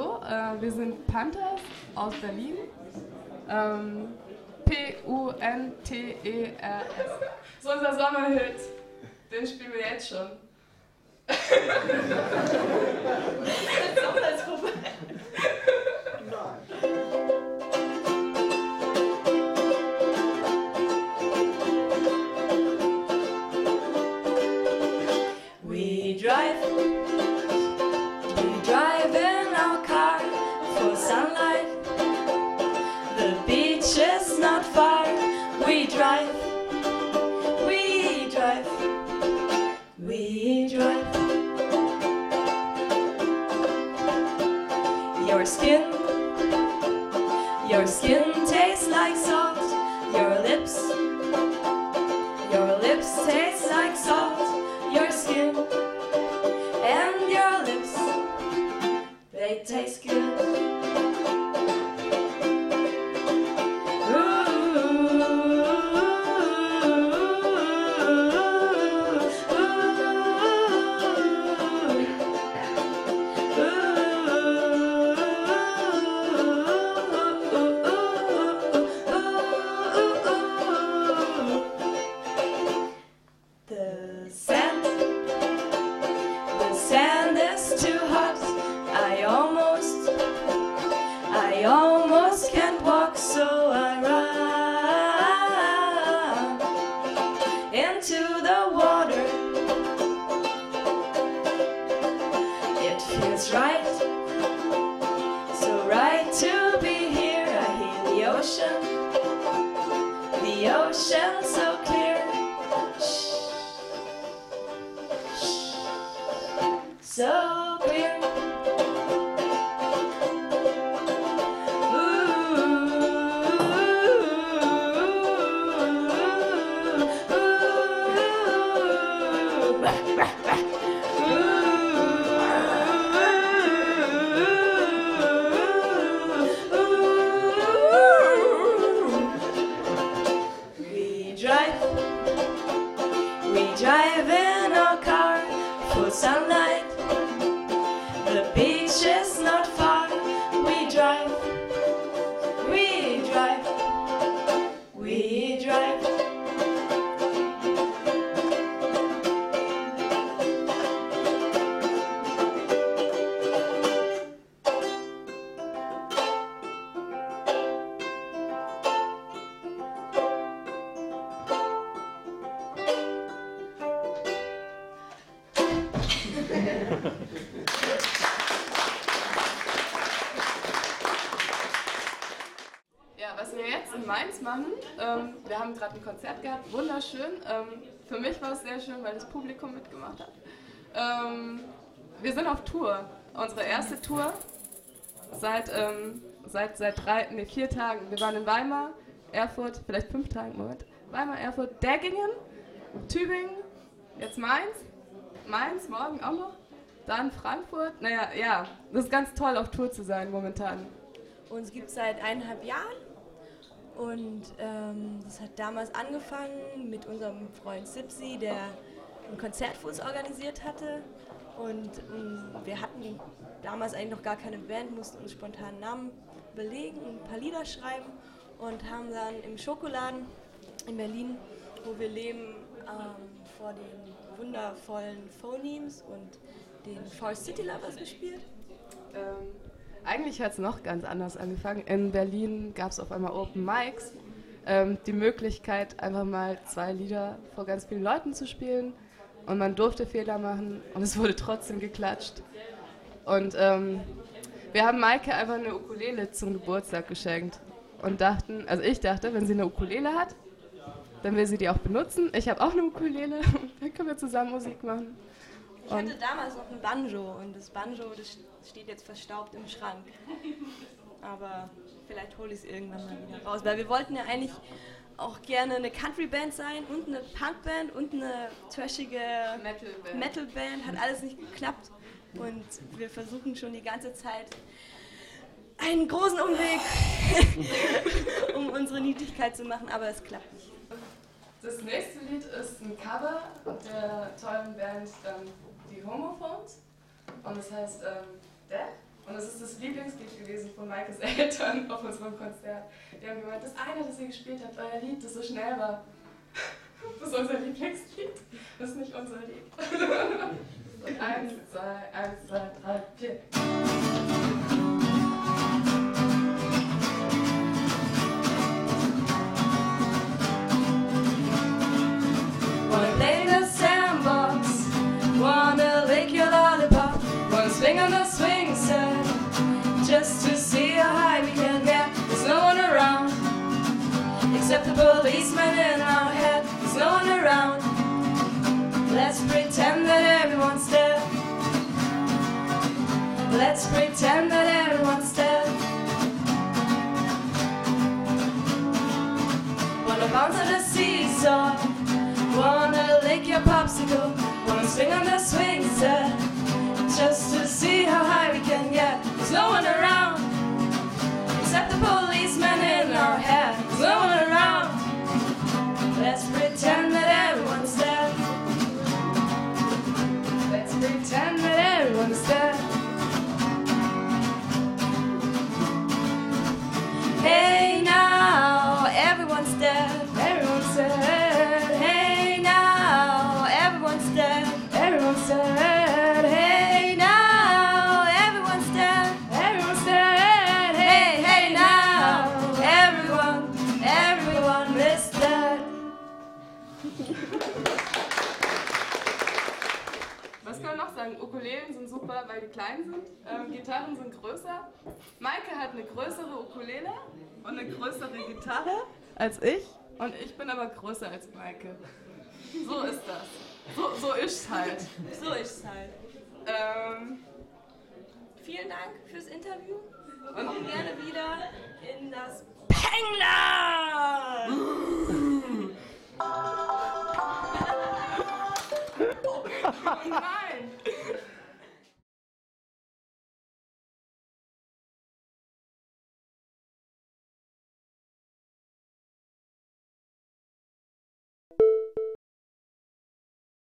hallo, äh, wir sind Panthers aus Berlin. Ähm, P-U-N-T-E-R-S. So unser Sommerhit. Den spielen wir jetzt schon. Ist We drive, we drive, we drive. Your skin, your skin tastes like salt. Your lips, your lips taste like salt. Your skin and your lips, they taste good. Almost can't walk, so I run into the water. It feels right, so right to be here. I hear the ocean, the ocean so so jetzt in Mainz machen, ähm, wir haben gerade ein Konzert gehabt, wunderschön. Ähm, für mich war es sehr schön, weil das Publikum mitgemacht hat. Ähm, wir sind auf Tour, unsere erste Tour seit, ähm, seit, seit drei, nee, vier Tagen. Wir waren in Weimar, Erfurt, vielleicht fünf Tagen, Moment. Weimar, Erfurt, Deggingen, Tübingen, jetzt Mainz, Mainz, morgen auch noch, dann Frankfurt. Naja, ja, das ist ganz toll, auf Tour zu sein momentan. Uns gibt es seit eineinhalb Jahren und ähm, das hat damals angefangen mit unserem Freund Sipsi, der ein Konzert für uns organisiert hatte. Und ähm, wir hatten damals eigentlich noch gar keine Band, mussten uns spontan Namen belegen ein paar Lieder schreiben und haben dann im Schokoladen in Berlin, wo wir leben, ähm, vor den wundervollen Phonemes und den Forest City Lovers gespielt. Ähm, eigentlich hat es noch ganz anders angefangen. In Berlin gab es auf einmal Open Mics, ähm, die Möglichkeit, einfach mal zwei Lieder vor ganz vielen Leuten zu spielen. Und man durfte Fehler machen und es wurde trotzdem geklatscht. Und ähm, wir haben Maike einfach eine Ukulele zum Geburtstag geschenkt und dachten, also ich dachte, wenn sie eine Ukulele hat, dann will sie die auch benutzen. Ich habe auch eine Ukulele, dann können wir zusammen Musik machen. Ich hatte damals noch ein Banjo und das Banjo das steht jetzt verstaubt im Schrank. Aber vielleicht hole ich es irgendwann mal wieder raus, weil wir wollten ja eigentlich auch gerne eine Country-Band sein und eine Punk-Band und eine trashige Metal-Band. Metal-Band. Hat alles nicht geklappt und wir versuchen schon die ganze Zeit einen großen Umweg, um unsere Niedlichkeit zu machen, aber es klappt nicht. Das nächste Lied ist ein Cover der tollen Band ähm, Die Homophones. Und es heißt ähm, Death. Und das ist das Lieblingslied gewesen von Maikes Eltern auf unserem Konzert. Die haben gemeint, das eine, das ihr gespielt habt, euer Lied, das so schnell war. Das ist unser Lieblingslied. Das ist nicht unser Lied. Eins, zwei, eins, zwei, on the swing set, just to see how high we can get. There's no one around, except the policeman in our head. There's no one around. Let's pretend that everyone's dead. Let's pretend that everyone's dead. Wanna bounce on the seesaw. Wanna lick your popsicle, wanna swing on the swing set, Was kann man noch sagen? Ukulelen sind super, weil die klein sind. Ähm, Gitarren sind größer. Maike hat eine größere Ukulele und eine größere Gitarre als ich. Und ich bin aber größer als Maike. So ist das. So, so ist's halt. So ist es halt. Ähm, Vielen Dank fürs Interview. Wir kommen gerne wieder in das Pengland! Nein!